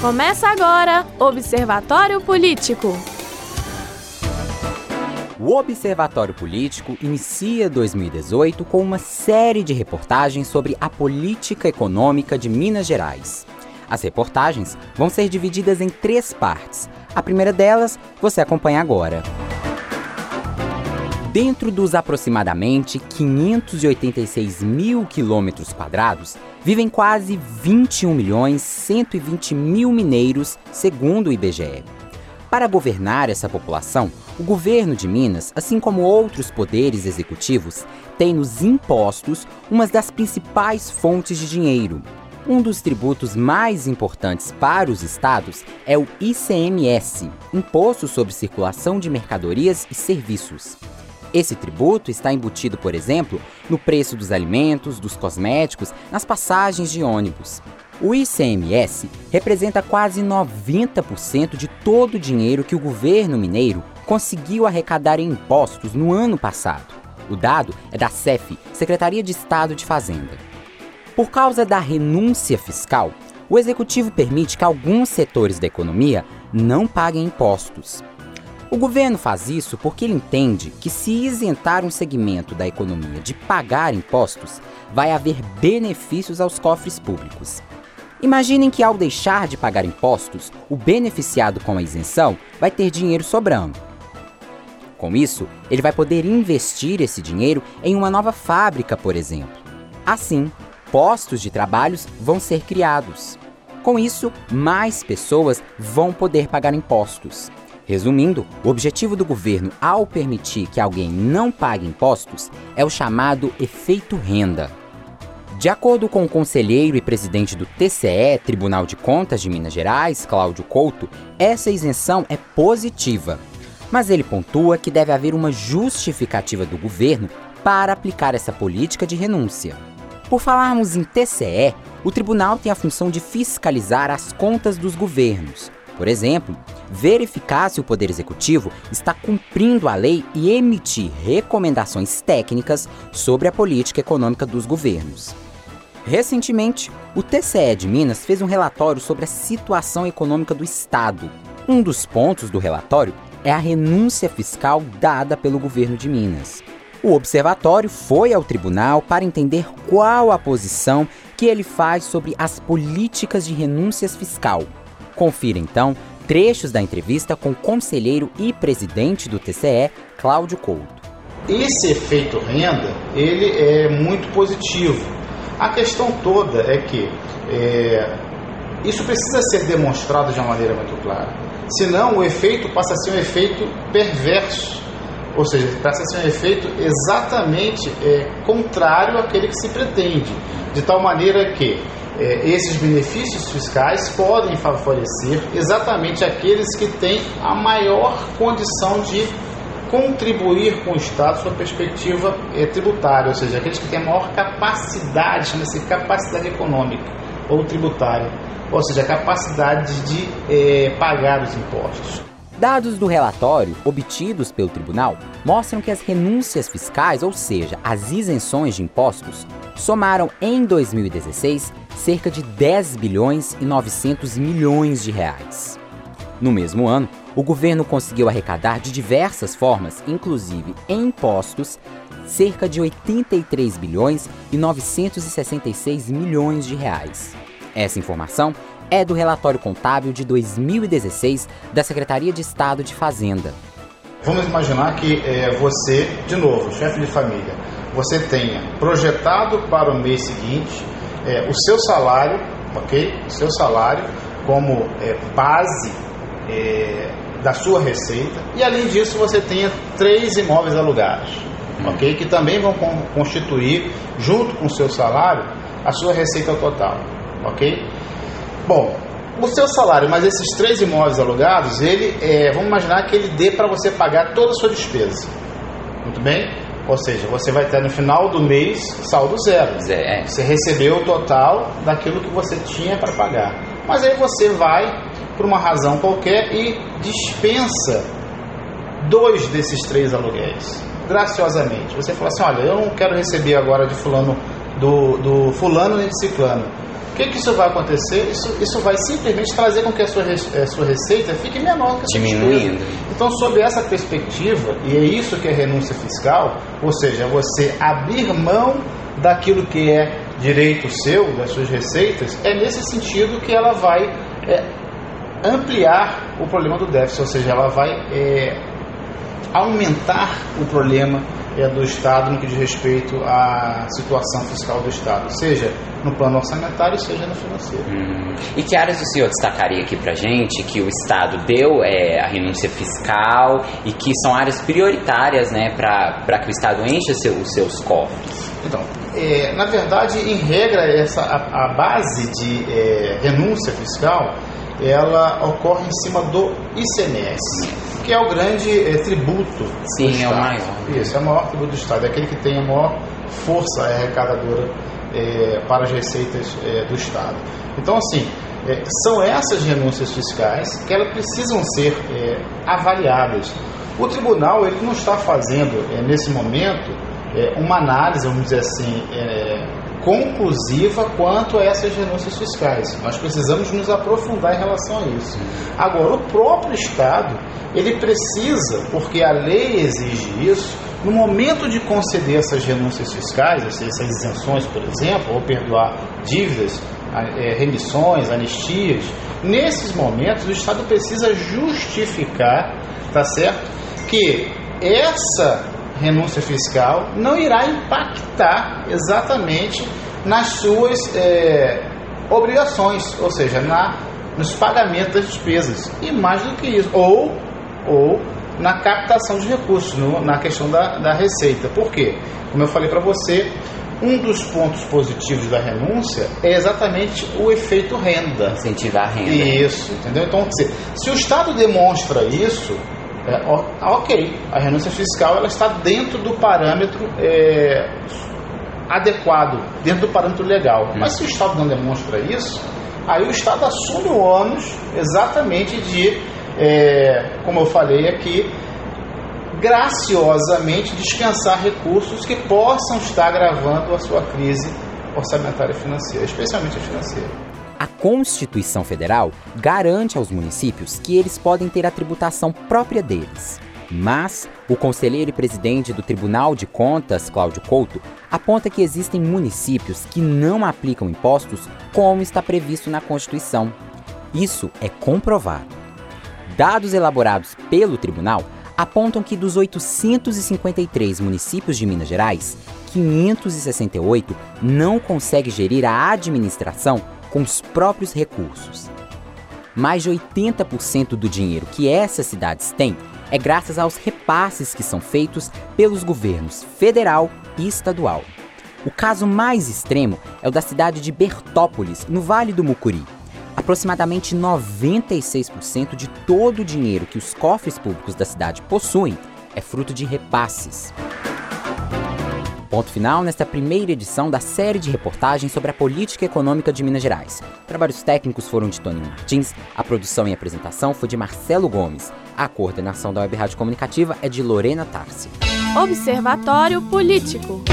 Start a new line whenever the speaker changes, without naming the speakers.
Começa agora Observatório Político.
O Observatório Político inicia 2018 com uma série de reportagens sobre a política econômica de Minas Gerais. As reportagens vão ser divididas em três partes. A primeira delas você acompanha agora. Dentro dos aproximadamente 586 mil quilômetros quadrados, vivem quase 21 milhões 120 mil mineiros, segundo o IBGE. Para governar essa população, o governo de Minas, assim como outros poderes executivos, tem nos impostos uma das principais fontes de dinheiro. Um dos tributos mais importantes para os estados é o ICMS, Imposto sobre Circulação de Mercadorias e Serviços. Esse tributo está embutido, por exemplo, no preço dos alimentos, dos cosméticos, nas passagens de ônibus. O ICMS representa quase 90% de todo o dinheiro que o governo mineiro conseguiu arrecadar em impostos no ano passado. O dado é da CEF, Secretaria de Estado de Fazenda. Por causa da renúncia fiscal, o executivo permite que alguns setores da economia não paguem impostos. O governo faz isso porque ele entende que, se isentar um segmento da economia de pagar impostos, vai haver benefícios aos cofres públicos. Imaginem que, ao deixar de pagar impostos, o beneficiado com a isenção vai ter dinheiro sobrando. Com isso, ele vai poder investir esse dinheiro em uma nova fábrica, por exemplo. Assim, postos de trabalhos vão ser criados. Com isso, mais pessoas vão poder pagar impostos. Resumindo, o objetivo do governo ao permitir que alguém não pague impostos é o chamado efeito renda. De acordo com o conselheiro e presidente do TCE, Tribunal de Contas de Minas Gerais, Cláudio Couto, essa isenção é positiva. Mas ele pontua que deve haver uma justificativa do governo para aplicar essa política de renúncia. Por falarmos em TCE, o tribunal tem a função de fiscalizar as contas dos governos, por exemplo, verificar se o Poder Executivo está cumprindo a lei e emitir recomendações técnicas sobre a política econômica dos governos. Recentemente, o TCE de Minas fez um relatório sobre a situação econômica do Estado. Um dos pontos do relatório é a renúncia fiscal dada pelo governo de Minas. O observatório foi ao tribunal para entender qual a posição que ele faz sobre as políticas de renúncias fiscal Confira então trechos da entrevista com o conselheiro e presidente do TCE, Cláudio Couto.
Esse efeito renda, ele é muito positivo. A questão toda é que é, isso precisa ser demonstrado de uma maneira muito clara. Senão, o efeito passa a ser um efeito perverso. Ou seja, passa a ser um efeito exatamente é, contrário àquele que se pretende. De tal maneira que é, esses benefícios fiscais podem favorecer exatamente aqueles que têm a maior condição de contribuir com o Estado sua perspectiva é, tributária, ou seja, aqueles que têm a maior capacidade, chama-se capacidade econômica ou tributária, ou seja, a capacidade de é, pagar os impostos.
Dados do relatório obtidos pelo tribunal mostram que as renúncias fiscais, ou seja, as isenções de impostos, somaram em 2016 cerca de 10 bilhões e 900 milhões de reais. No mesmo ano, o governo conseguiu arrecadar de diversas formas, inclusive em impostos, cerca de 83 bilhões e 966 milhões de reais. Essa informação é do relatório contábil de 2016 da Secretaria de Estado de Fazenda.
Vamos imaginar que é, você, de novo, chefe de família, você tenha projetado para o mês seguinte é, o seu salário, ok? O seu salário como é, base é, da sua receita e além disso você tenha três imóveis alugados, ok? Que também vão constituir junto com o seu salário a sua receita total, ok? Bom, o seu salário, mas esses três imóveis alugados, ele, é, vamos imaginar que ele dê para você pagar toda a sua despesa. Muito bem? Ou seja, você vai ter no final do mês saldo zero. É. Você recebeu o total daquilo que você tinha para pagar. Mas aí você vai, por uma razão qualquer, e dispensa dois desses três aluguéis. Graciosamente. Você fala assim: olha, eu não quero receber agora de fulano, do, do fulano nem de ciclano que, que isso vai acontecer? Isso, isso vai simplesmente trazer com que a sua, a eh, sua receita fique menor que a sua
Diminuindo.
Então, sob essa perspectiva, e é isso que é renúncia fiscal, ou seja, você abrir mão daquilo que é direito seu, das suas receitas, é nesse sentido que ela vai é, ampliar o problema do déficit, ou seja, ela vai é, aumentar o problema é, do Estado no que diz respeito à situação fiscal do Estado, seja no plano orçamentário, seja no financeiro.
Hum. E que áreas o senhor destacaria aqui para gente que o Estado deu é, a renúncia fiscal e que são áreas prioritárias né, para que o Estado encha seu, os seus cofres?
Então, é, na verdade, em regra, essa, a, a base de é, renúncia fiscal ela ocorre em cima do ICMS, que é o grande é, tributo
Sim,
do Estado.
é o maior.
Isso, é o maior tributo do Estado, é aquele que tem a maior força arrecadadora é, para as receitas é, do Estado. Então, assim, são essas renúncias fiscais que elas precisam ser avaliadas. O tribunal ele não está fazendo, nesse momento, uma análise, vamos dizer assim, conclusiva quanto a essas renúncias fiscais. Nós precisamos nos aprofundar em relação a isso. Agora, o próprio Estado, ele precisa, porque a lei exige isso, no momento de conceder essas renúncias fiscais, essas isenções, por exemplo, ou perdoar dívidas, é, remissões, anistias, nesses momentos o Estado precisa justificar, tá certo, que essa renúncia fiscal não irá impactar exatamente nas suas é, obrigações, ou seja, na, nos pagamentos das despesas. E mais do que isso, ou, ou na captação de recursos, no, na questão da, da receita. Por quê? Como eu falei para você, um dos pontos positivos da renúncia é exatamente o efeito renda.
Incentivar a renda.
Isso, entendeu? Então, se o Estado demonstra isso, é, ok, a renúncia fiscal ela está dentro do parâmetro é, adequado, dentro do parâmetro legal. Mas se o Estado não demonstra isso, aí o Estado assume o ônus exatamente de, é, como eu falei aqui, graciosamente dispensar recursos que possam estar agravando a sua crise orçamentária financeira, especialmente a financeira.
A Constituição Federal garante aos municípios que eles podem ter a tributação própria deles. Mas o conselheiro e presidente do Tribunal de Contas, Cláudio Couto, aponta que existem municípios que não aplicam impostos como está previsto na Constituição. Isso é comprovado. Dados elaborados pelo tribunal apontam que dos 853 municípios de Minas Gerais, 568 não conseguem gerir a administração com os próprios recursos. Mais de 80% do dinheiro que essas cidades têm é graças aos repasses que são feitos pelos governos federal e estadual. O caso mais extremo é o da cidade de Bertópolis, no Vale do Mucuri. Aproximadamente 96% de todo o dinheiro que os cofres públicos da cidade possuem é fruto de repasses. Ponto final nesta primeira edição da série de reportagens sobre a política econômica de Minas Gerais. Trabalhos técnicos foram de Toninho Martins, a produção e apresentação foi de Marcelo Gomes. A coordenação da Web Rádio Comunicativa é de Lorena Tarsi.
Observatório Político.